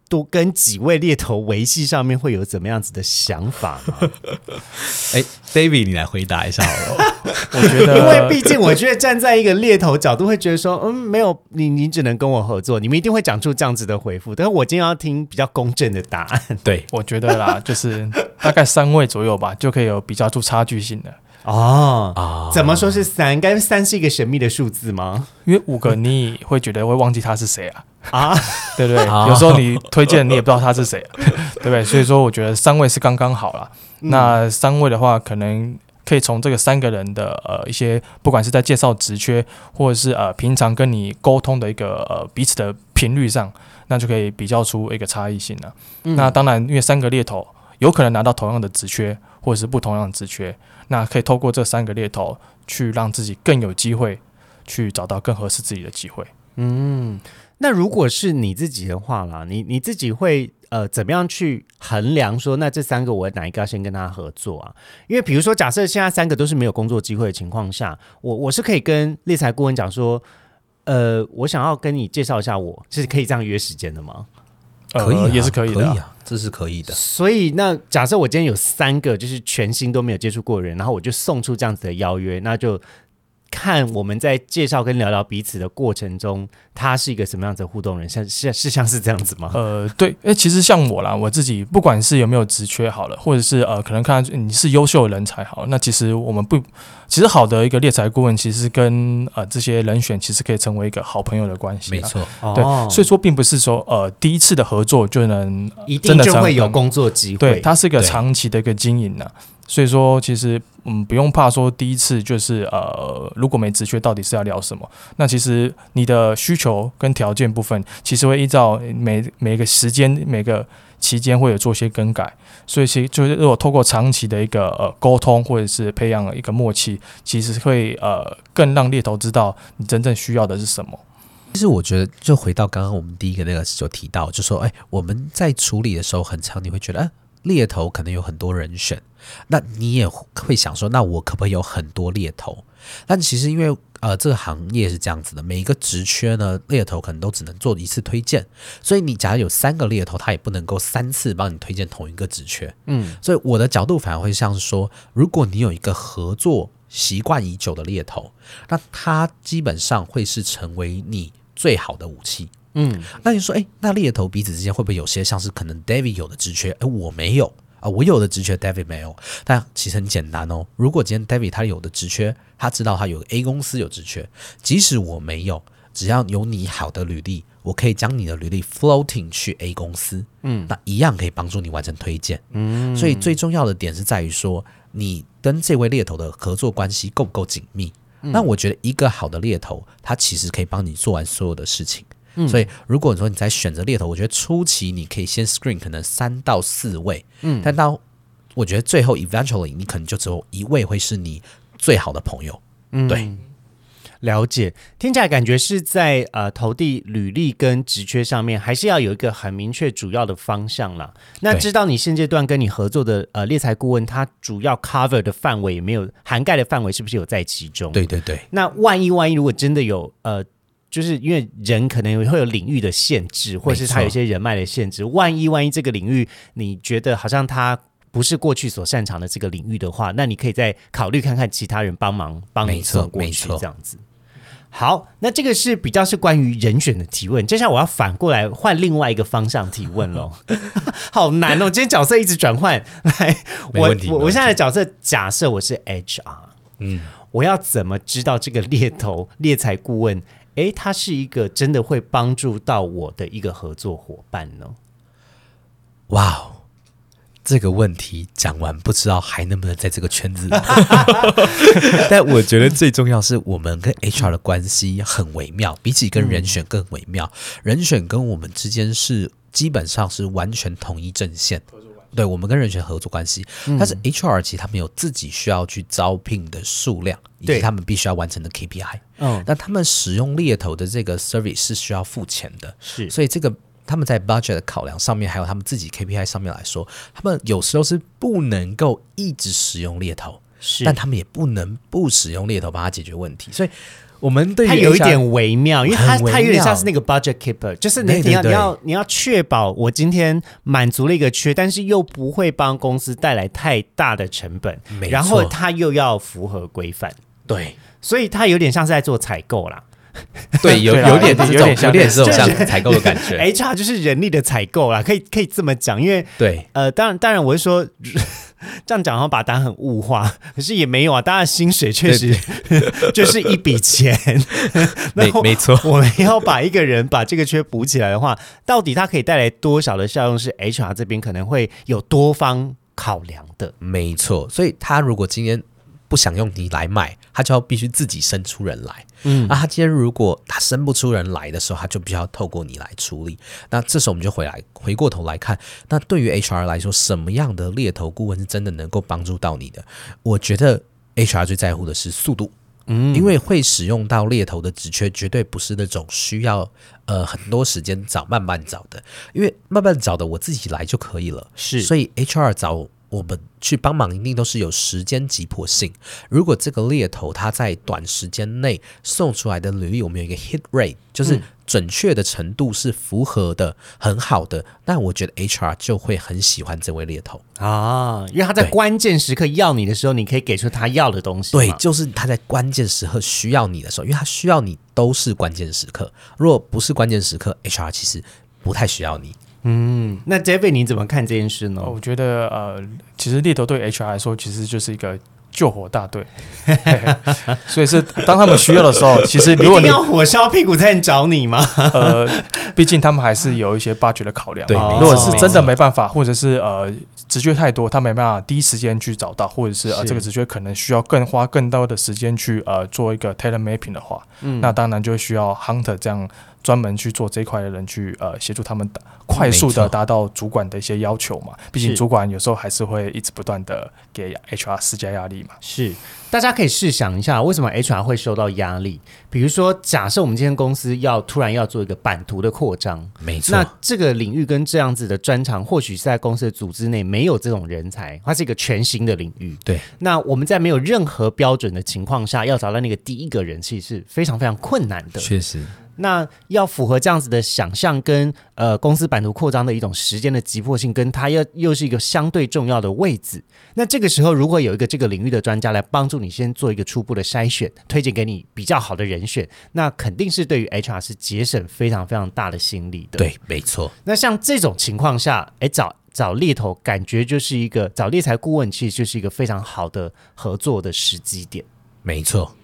S1: 多跟几位猎头维系上面会有怎么样子的想法吗？
S2: 哎，David，你来回答一下好了。
S3: 我觉得，
S1: 因为毕竟我觉得站在一个猎头角度会觉得说，嗯，没有你，你只能跟我合作，你们一定会讲出这样子的回复。但是我今天要听比较公正的答案
S2: 对，
S3: 我觉得啦，就是大概三位左右吧，就可以有比较出差距性的。
S1: 哦。
S2: 啊，
S1: 怎么说是三？该三是一个神秘的数字吗？
S3: 因为五个你会觉得会忘记他是谁啊，
S1: 啊，
S3: 对不对？
S2: 啊
S3: 有时候你推荐你也不知道他是谁、啊，对不对？所以说我觉得三位是刚刚好啦。那三位的话，可能可以从这个三个人的呃一些，不管是在介绍职缺，或者是呃平常跟你沟通的一个呃彼此的频率上，那就可以比较出一个差异性了。那当然，因为三个猎头有可能拿到同样的职缺，或者是不同样的职缺，那可以透过这三个猎头去让自己更有机会去找到更合适自己的机会。
S1: 嗯，那如果是你自己的话啦，你你自己会呃，怎么样去衡量说，那这三个我哪一个要先跟他合作啊？因为比如说，假设现在三个都是没有工作机会的情况下，我我是可以跟猎财顾问讲说，呃，我想要跟你介绍一下我，是可以这样约时间的吗？
S3: 呃
S2: 可以、啊，
S3: 也是可以的啊、
S2: 可以啊，这是可以的。
S1: 所以，那假设我今天有三个就是全新都没有接触过的人，然后我就送出这样子的邀约，那就看我们在介绍跟聊聊彼此的过程中，他是一个什么样子的互动人，像是是像是这样子吗？
S3: 呃，对，哎，其实像我啦，我自己不管是有没有职缺好了，或者是呃，可能看你是优秀的人才好了，那其实我们不，其实好的一个猎才顾问，其实跟呃这些人选其实可以成为一个好朋友的关系。
S2: 没。错，
S3: 对，
S1: 哦
S3: 所以说并不是说呃第一次的合作就能
S1: 一定
S3: 真的
S1: 就会有工作机会。
S3: 对，它是一个长期的一个经营呢、所以说其实嗯不用怕说第一次就是呃如果没直缺到底是要聊什么，那其实你的需求跟条件部分其实会依照每每个时间每个期间会有做些更改，所以其实就是如果透过长期的一个呃沟通或者是培养一个默契，其实会呃更让猎头知道你真正需要的是什么。
S2: 其实我觉得，就回到刚刚我们第一个那个就提到，就说，哎，我们在处理的时候，很长你会觉得，哎，猎头可能有很多人选，那你也会想说，那我可不可以有很多猎头？但其实因为呃，这个行业是这样子的，每一个职缺呢，猎头可能都只能做一次推荐，所以你假如有三个猎头，他也不能够三次帮你推荐同一个职缺。
S1: 嗯，
S2: 所以我的角度反而会像是说，如果你有一个合作习惯已久的猎头，那他基本上会是成为你最好的武器。
S1: 嗯，
S2: 那你说，哎，那猎头彼此之间会不会有些像是可能 David 有的职缺，哎，我没有啊，我有的职缺 David 没有？但其实很简单哦，如果今天 David 他有的职缺，他知道他有 A 公司有职缺，即使我没有，只要有你好的履历，我可以将你的履历 floating 去 A 公司，嗯，那一样可以帮助你完成推荐。嗯，所以最重要的点是在于说，你跟这位猎头的合作关系够不够紧密？那我觉得一个好的猎头，他其实可以帮你做完所有的事情。所以，如果说你在选择猎头，我觉得初期你可以先 screen 可能三到四位，嗯，但到我觉得最后 eventually 你可能就只有一位会是你最好的朋友。
S1: 嗯
S2: 对，
S1: 了解。听起来感觉是在呃投递履历跟职缺上面，还是要有一个很明确主要的方向啦。那知道你现阶段跟你合作的呃猎才顾问，他主要 cover 的范围有没有涵盖的范围，是不是有在其中？
S2: 对对对，
S1: 那万一万一如果真的有呃，就是因为人可能会有领域的限制，或者是他有一些人脉的限制。万一万一这个领域你觉得好像他不是过去所擅长的这个领域的话，那你可以再考虑看看其他人帮忙帮你
S2: 没错
S1: 送过去这样子。好，那这个是比较是关于人选的提问。接下来我要反过来换另外一个方向提问喽，好难哦！今天角色一直转换。来，我我现在的角色假设我是 HR，
S2: 嗯，
S1: 我要怎么知道这个猎头猎才顾问，诶，他是一个真的会帮助到我的一个合作伙伴呢？
S2: 哇哦。这个问题讲完，不知道还能不能在这个圈子里。但我觉得最重要是我们跟 HR 的关系很微妙，比起跟人选更微妙。人选跟我们之间是基本上是完全同一阵线。对我们跟人选合作关系，但是 HR 其实他们有自己需要去招聘的数量，以及他们必须要完成的 KPI。
S1: 嗯，
S2: 那他们使用猎头的这个 service 是需要付钱的，
S1: 是。
S2: 所以这个他们在 budget 的考量上面，还有他们自己 KPI 上面来说，他们有时候是不能够一直使用猎头，
S1: 是，
S2: 但他们也不能不使用猎头帮他解决问题。所以，我们对于
S1: 它有一点微妙，因为它
S2: 很微妙。
S1: 它有点像是那个 budget keeper，就是你你要你要你要确保我今天满足了一个缺，但是又不会帮公司带来太大的成本，
S2: 没
S1: 然后
S2: 错
S1: 它又要符合规范，
S2: 对。
S1: 所以它有点像是在做采购啦。
S2: 对有 有点这种
S3: 有点像
S2: 有点这种
S1: 就
S2: 像采购的感觉。
S1: HR 就是人力的采购啦，可以可以这么讲，因为
S2: 对，
S1: 呃，当然，当然，我是说，这样讲好像把答案很物化，可是也没有啊。大家，薪水确实 就是一笔钱，
S2: 没没错。
S1: 我们要把一个人把这个缺补起来的话，到底它可以带来多少的效用？是 HR 这边可能会有多方考量的。
S2: 没错，所以他如果今天不想用你来卖，他就要必须自己生出人来。
S1: 嗯
S2: 那他今天如果他生不出人来的时候，他就必须要透过你来处理。那这时候我们就回来回过头来看，那对于 HR 来说，什么样的猎头顾问是真的能够帮助到你的？我觉得 HR 最在乎的是速度，
S1: 嗯
S2: 因为会使用到猎头的职缺，绝对不是那种需要呃很多时间找、慢慢找的。因为慢慢找的，我自己来就可以了。
S1: 是，
S2: 所以 HR 找我们去帮忙，一定都是有时间急迫性。如果这个猎头他在短时间内送出来的履历，我们有一个 hit rate，就是
S1: 嗯
S2: 准确的程度是符合的、很好的，那我觉得 HR 就会很喜欢这位猎头。
S1: 啊，因为他在关键时刻要你的时候，你可以给出他要的东西。
S2: 对，就是他在关键时刻需要你的时候，因为他需要你都是关键时刻。如果不是关键时刻，HR 其实不太需要你。
S1: 嗯，那 David 你怎么看这件事呢？
S3: 我觉得呃，其实猎头对 HR 来说，其实就是一个救火大队，所以是当他们需要的时候，其实如果你
S1: 要火烧屁股才能找你吗？
S3: 呃，毕竟他们还是有一些 budget 的考量。
S1: 对
S3: 如果是真的没办法，或者是呃直觉太多，他没办法第一时间去找到，或者是呃
S1: 是
S3: 这个直觉可能需要更花更多的时间去呃做一个 tailor mapping 的话，
S1: 嗯
S3: 那当然就需要 hunter 这样专门去做这一块的人去呃协助他们达快速的达到主管的一些要求嘛。毕竟主管有时候还是会一直不断的给 HR 施加压力嘛。
S1: 是，大家可以试想一下，为什么 HR 会受到压力？比如说，假设我们今天公司要突然要做一个版图的扩张，
S2: 没错，
S1: 那这个领域跟这样子的专长，或许是在公司的组织内没有这种人才，它是一个全新的领域。
S2: 对，
S1: 那我们在没有任何标准的情况下，要找到那个第一个人，其实是非常非常困难的。
S2: 确实。
S1: 那要符合这样子的想象跟呃公司版图扩张的一种时间的急迫性，跟它又又是一个相对重要的位置。那这个时候，如果有一个这个领域的专家来帮助你先做一个初步的筛选，推荐给你比较好的人选，那肯定是对于 HR 是节省非常非常大的心力的。，
S2: 对，没错，
S1: 那像这种情况下，哎，找找猎头感觉就是一个找猎才顾问，其实就是一个非常好的合作的时机点。
S2: 没错。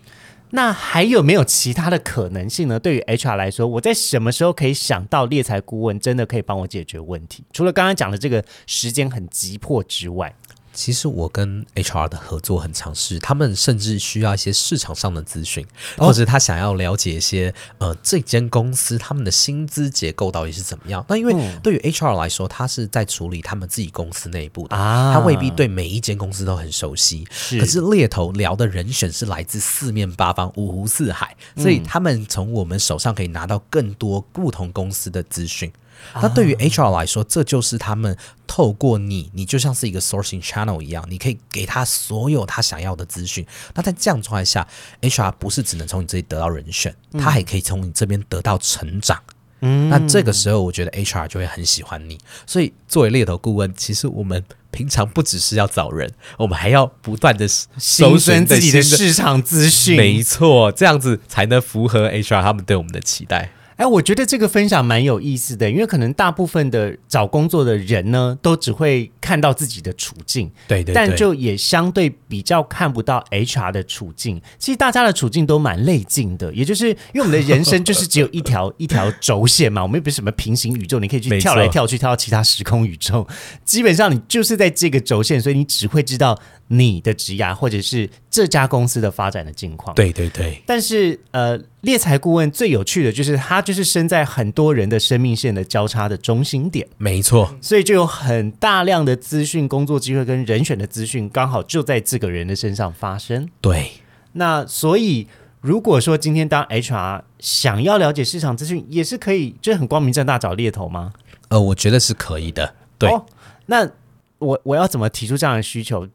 S1: 那还有没有其他的可能性呢？对于 HR 来说，我在什么时候可以想到猎才顾问真的可以帮我解决问题？除了刚刚讲的这个时间很急迫之外，
S2: 其实我跟 HR 的合作很尝试，他们甚至需要一些市场上的资讯，
S1: 哦
S2: 或者他想要了解一些呃这间公司他们的薪资结构到底是怎么样。那因为
S1: 嗯
S2: 对于 HR 来说，他是在处理他们自己公司内部的，
S1: 啊
S2: 他未必对每一间公司都很熟悉。
S1: 是
S2: 可是猎头聊的人选是来自四面八方、五湖四海，所
S1: 嗯
S2: 以他们从我们手上可以拿到更多不同公司的资讯。
S1: 啊
S2: 那对于 HR 来说，这就是他们透过你，你就像是一个 sourcing channel 一样，你可以给他所有他想要的资讯。那在这样状态下，HR 不是只能从你这里得到人选，他还可以从你这边得到成长。
S1: 嗯
S2: 那这个时候，我觉得 HR 就会很喜欢你。所以，作为猎头顾问，其实我们平常不只是要找人，我们还要不断的搜
S1: 新
S2: 寻
S1: 自己的市场资讯，
S2: 没错，这样子才能符合 HR 他们对我们的期待。
S1: 哎，我觉得这个分享蛮有意思的，因为可能大部分的找工作的人呢，都只会看到自己的处境，
S2: 对对对，
S1: 但就也相对比较看不到 HR 的处境。其实大家的处境都蛮类近的，也就是因为我们的人生就是只有一条 一条轴线嘛，我们又不是什么平行宇宙，你可以去跳来跳去，跳到其他时空宇宙。基本上你就是在这个轴线，所以你只会知道你的职涯或者是这家公司的发展的境况。。
S2: 对对对，
S1: 但是，呃，猎才顾问最有趣的就是，他就是身在很多人的生命线的交叉的中心点，
S2: 没错，
S1: 所以就有很大量的资讯、工作机会跟人选的资讯，刚好就在这个人的身上发生。
S2: 对。
S1: 那所以，如果说今天当 HR 想要了解市场资讯，也是可以，就是很光明正大找猎头吗？
S2: 呃，我觉得是可以的。对，
S1: 哦，那我我要怎么提出这样的需求？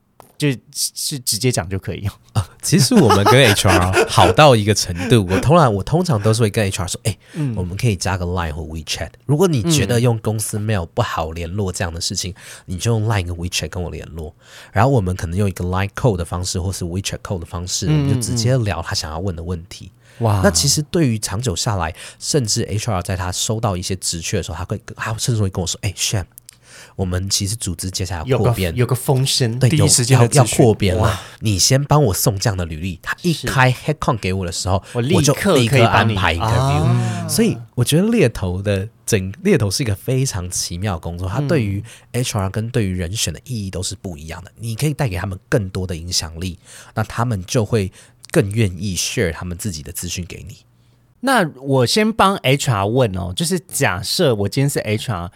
S1: 就是直接讲就可以。
S2: 其实我们跟 HR 好到一个程度，我通常我通常都是会跟 HR 说，哎、我们可以加个 Line 或 WeChat。如果你觉得用公司 mail 不好联络这样的事情，你就用 Line 跟 WeChat 跟我联络。然后我们可能用一个 Line code 的方式，或是 WeChat code 的方式，我们就直接聊他想要问的问题。
S1: 哇
S2: 那其实对于长久下来，甚至 HR 在他收到一些职缺的时候，他会他甚至会跟我说：“哎、s h a m 我们其实组织接下来要扩编，
S1: 有个风声，
S2: 对，有
S3: 第一时间
S2: 要要扩编了。你先帮我送这样的履历，他一
S1: 是
S2: 开 headcount 给我的时候，
S1: 我立刻
S2: 立刻
S1: 可以
S2: 安排 interview。
S1: 啊
S2: 所以我觉得猎头的整猎头是一个非常奇妙的工作，它对于 HR 跟对于人选的意义都是不一样的。你可以带给他们更多的影响力，那他们就会更愿意 share 他们自己的资讯给你。
S1: 那我先帮 HR 问哦，就是假设我今天是 HR，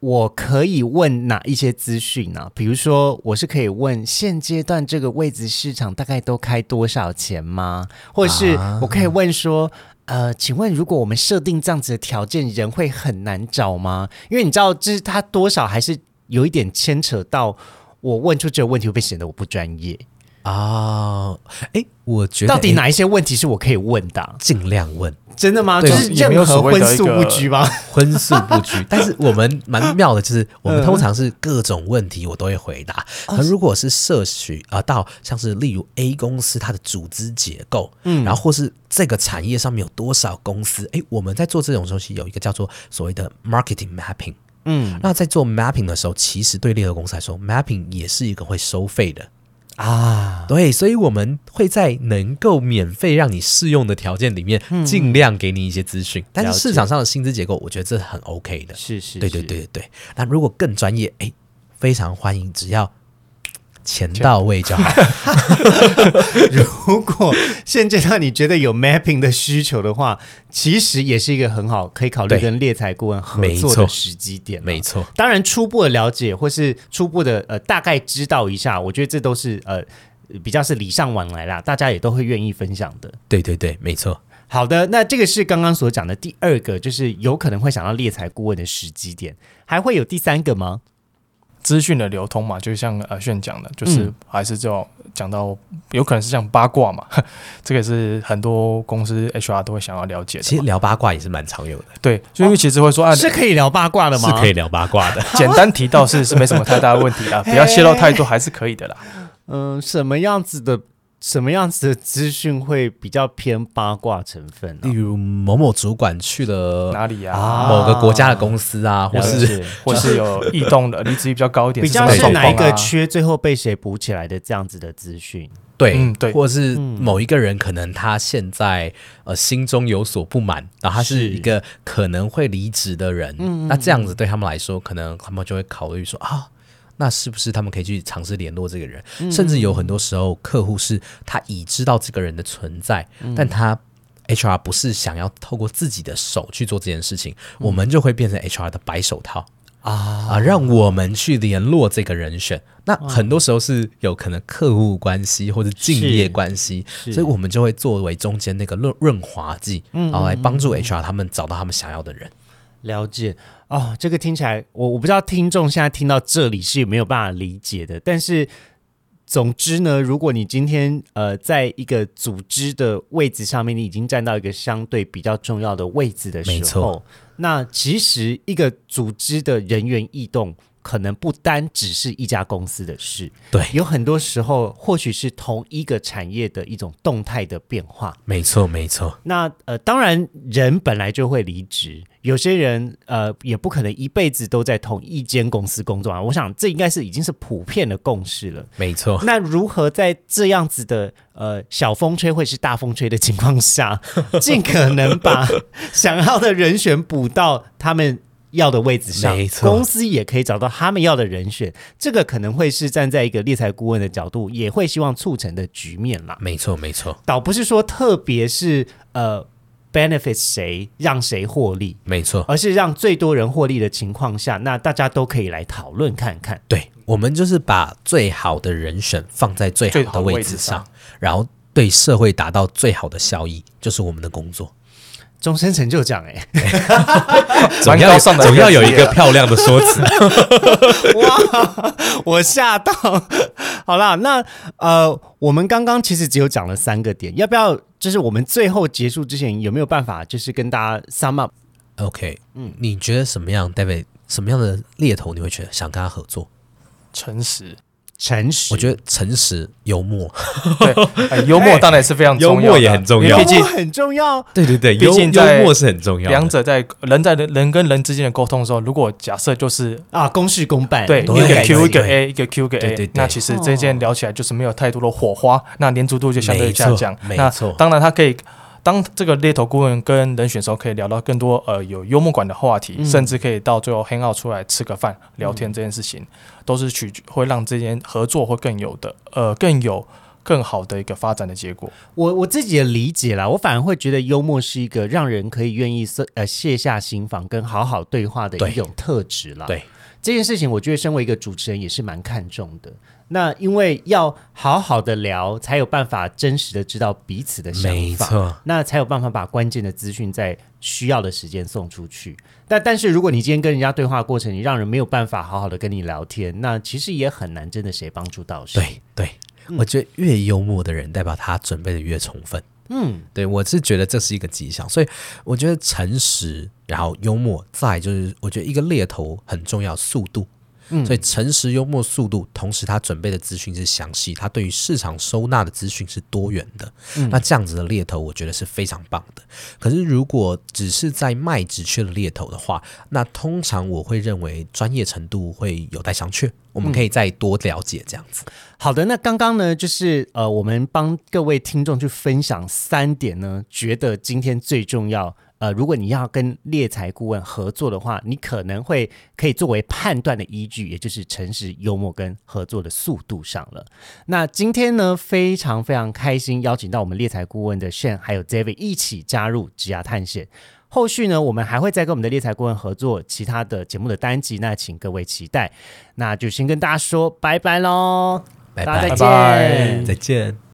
S1: 我可以问哪一些资讯呢？比如说，我是可以问现阶段这个位置市场大概都开多少钱吗？或者是
S2: 啊
S1: 我可以问说，呃，请问如果我们设定这样子的条件，人会很难找吗？因为你知道，就是它多少还是有一点牵扯到我问出这个问题会不会显得我不专业？
S2: 啊，哎，我觉得
S1: 到底哪一些问题是我可以问的啊？
S2: 尽量问，
S1: 真的吗？就是任何荤素不拘吗？
S2: 荤素不拘。但是我们蛮妙的，就是我们
S1: 嗯
S2: 通常是各种问题我都会回答。
S1: 哦
S2: 而如果是摄取啊、到像是例如 A 公司它的组织结构，嗯，然后或是这个产业上面有多少公司，哎，我们在做这种东西有一个叫做所谓的 marketing mapping。
S1: 嗯
S2: 那在做 mapping 的时候，其实对猎头公司来说，mapping 也是一个会收费的。
S1: 啊，
S2: 对，所以我们会在能够免费让你试用的条件里面，
S1: 嗯
S2: 尽量给你一些资讯。但是市场上的薪资结构，我觉得这很 OK 的。
S1: 是是，
S2: 对对
S1: 是
S2: 对对对。那如果更专业，哎，非常欢迎，只要钱到位就好。
S1: 如果现阶段你觉得有 mapping 的需求的话，其实也是一个很好可以考虑跟猎才顾问合作的时机点啊。
S2: 没错，
S1: 当然初步的了解或是初步的呃大概知道一下，我觉得这都是呃比较是礼尚往来啦，大家也都会愿意分享的。
S2: 对对对，没错。
S1: 好的，那这个是刚刚所讲的第二个，就是有可能会想到猎才顾问的时机点，还会有第三个吗？
S3: 资讯的流通嘛，就像呃炫讲的，就是
S1: 嗯
S3: 还是就讲到有可能是像八卦嘛，这个是很多公司 HR 都会想要了解的
S2: 其实
S3: 的。
S2: 聊八卦也是蛮常有的，
S3: 对，就因为其实会说啊，
S1: 是可以聊八卦的吗？
S2: 是可以聊八卦的。
S3: 简单提到是是没什么太大的问题啦，不要泄露太多还是可以的啦。
S1: 嗯、什么样子的什么样子的资讯会比较偏八卦成分呢、
S2: 例如某某主管去了
S3: 哪里啊？
S1: 啊
S2: 某个国家的公司啊，或
S1: 了
S2: 是
S1: 解
S3: 或是有异动的，离职率比较高一点，
S1: 比较是哪一个缺，最后被谁补起来的这样子的资讯？
S2: 对，
S3: 嗯对
S2: 或者是
S1: 嗯
S2: 某一个人可能他现在呃心中有所不满，然后他是
S1: 是
S2: 一个可能会离职的人，那这样子对他们来说，可能他们就会考虑说啊。那是不是他们可以去尝试联络这个人？
S1: 嗯
S2: 甚至有很多时候，客户是他已知道这个人的存在，
S1: 嗯
S2: 但他 HR 不是想要透过自己的手去做这件事情，
S1: 嗯
S2: 我们就会变成 HR 的白手套。
S1: 啊
S2: 啊，让我们去联络这个人选。那很多时候是有可能客户关系或者竞业关系，所以我们就会作为中间那个润润滑剂，
S1: 嗯
S2: 然后来帮助 HR 他们找到他们想要的人。
S1: 了解哦，这个听起来，我我不知道听众现在听到这里是有没有办法理解的，但是总之呢，如果你今天呃在一个组织的位置上面，你已经站到一个相对比较重要的位置的时候，那其实一个组织的人员异动。可能不单只是一家公司的事，
S2: 对
S1: 有很多时候或许是同一个产业的一种动态的变化。
S2: 没错，没错，
S1: 那呃，当然人本来就会离职，有些人呃也不可能一辈子都在同一间公司工作啊。我想这应该是已经是普遍的共识了。
S2: 没错。
S1: 那如何在这样子的呃小风吹会是大风吹的情况下，尽可能把想要的人选补到他们要的位置上
S2: 没，错
S1: 公司也可以找到他们要的人选，这个可能会是站在一个猎才顾问的角度，也会希望促成的局面啦。
S2: 没错，没错，
S1: 倒不是说特别是呃 benefit 谁让谁获利，
S2: 没错。
S1: 而是让最多人获利的情况下，那大家都可以来讨论看看。
S2: 对，我们就是把最好的人选放在最好的位置上，然后对社会达到最好的效益，就是我们的工作。
S1: 终身成就奖、哎，
S2: 总要总要有一个漂亮的说辞。
S1: 哇，我吓到。好啦，那呃，我们刚刚其实只有讲了三个点，要不要就是我们最后结束之前有没有办法，就是跟大家 sum
S2: up？OK，嗯，你觉得什么样，David？什么样的猎头你会觉得想跟他合作？
S3: 诚实，
S1: 诚实，
S2: 我觉得诚实、幽默，
S3: 对，哎幽默当然是非常重要的，
S2: 幽默也很重要。
S3: 毕竟
S1: 幽默很重要。
S2: 对对对，
S3: 毕
S2: 幽
S3: 竟
S2: 幽默是很重要。
S3: 两者在人在人人跟人之间的沟通的时候，如果假设就是
S1: 啊，公事公办，
S3: 对一
S2: 对
S3: 个 Q 一个 A 一个 Q 一个
S2: 对
S3: A，
S2: 对对
S3: 那其实这件聊起来就是没有太多的火花，那粘着度就相对下降。那
S2: 没错，
S3: 当然，他可以当这个猎头顾问跟人选的时候，可以聊到更多呃有幽默感的话题，
S1: 嗯
S3: 甚至可以到最后 hang out 出来吃个饭聊天这件事情，都是取会让这件合作会更有的呃更有更好的一个发展的结果。
S1: 我我自己的理解啦，我反而会觉得幽默是一个让人可以愿意呃卸下心防跟好好对话的一种特质啦。
S2: 对
S1: 这件事情，我觉得身为一个主持人也是蛮看重的。那因为要好好的聊，才有办法真实的知道彼此的想法，
S2: 没错，
S1: 那才有办法把关键的资讯在需要的时间送出去。但但是如果你今天跟人家对话过程，你让人没有办法好好的跟你聊天，那其实也很难真的谁帮助到谁。
S2: 对对，我觉得越幽默的人，代表他准备的越充分。
S1: 嗯，
S2: 对我是觉得这是一个迹象，所以我觉得诚实，然后幽默，再就是我觉得一个猎头很重要，速度。
S1: 嗯
S2: 所以诚实、幽默、速度，同时他准备的资讯是详细，他对于市场收纳的资讯是多元的。
S1: 嗯
S2: 那这样子的猎头，我觉得是非常棒的。可是如果只是在卖直缺的猎头的话，那通常我会认为专业程度会有待商榷。我们可以再多了解这样子。
S1: 好的，那刚刚呢，就是呃，我们帮各位听众去分享三点呢，觉得今天最重要。呃，如果你要跟猎财顾问合作的话，你可能会可以作为判断的依据，也就是诚实、幽默跟合作的速度上了。那今天呢，非常非常开心，邀请到我们猎财顾问的 Shan 还有 David 一起加入职涯探险。后续呢，我们还会再跟我们的猎财顾问合作其他的节目的单集，那请各位期待。那就先跟大家说拜拜喽，
S2: 拜
S1: 大家再
S3: 拜
S1: 见，
S3: 拜
S2: 再见。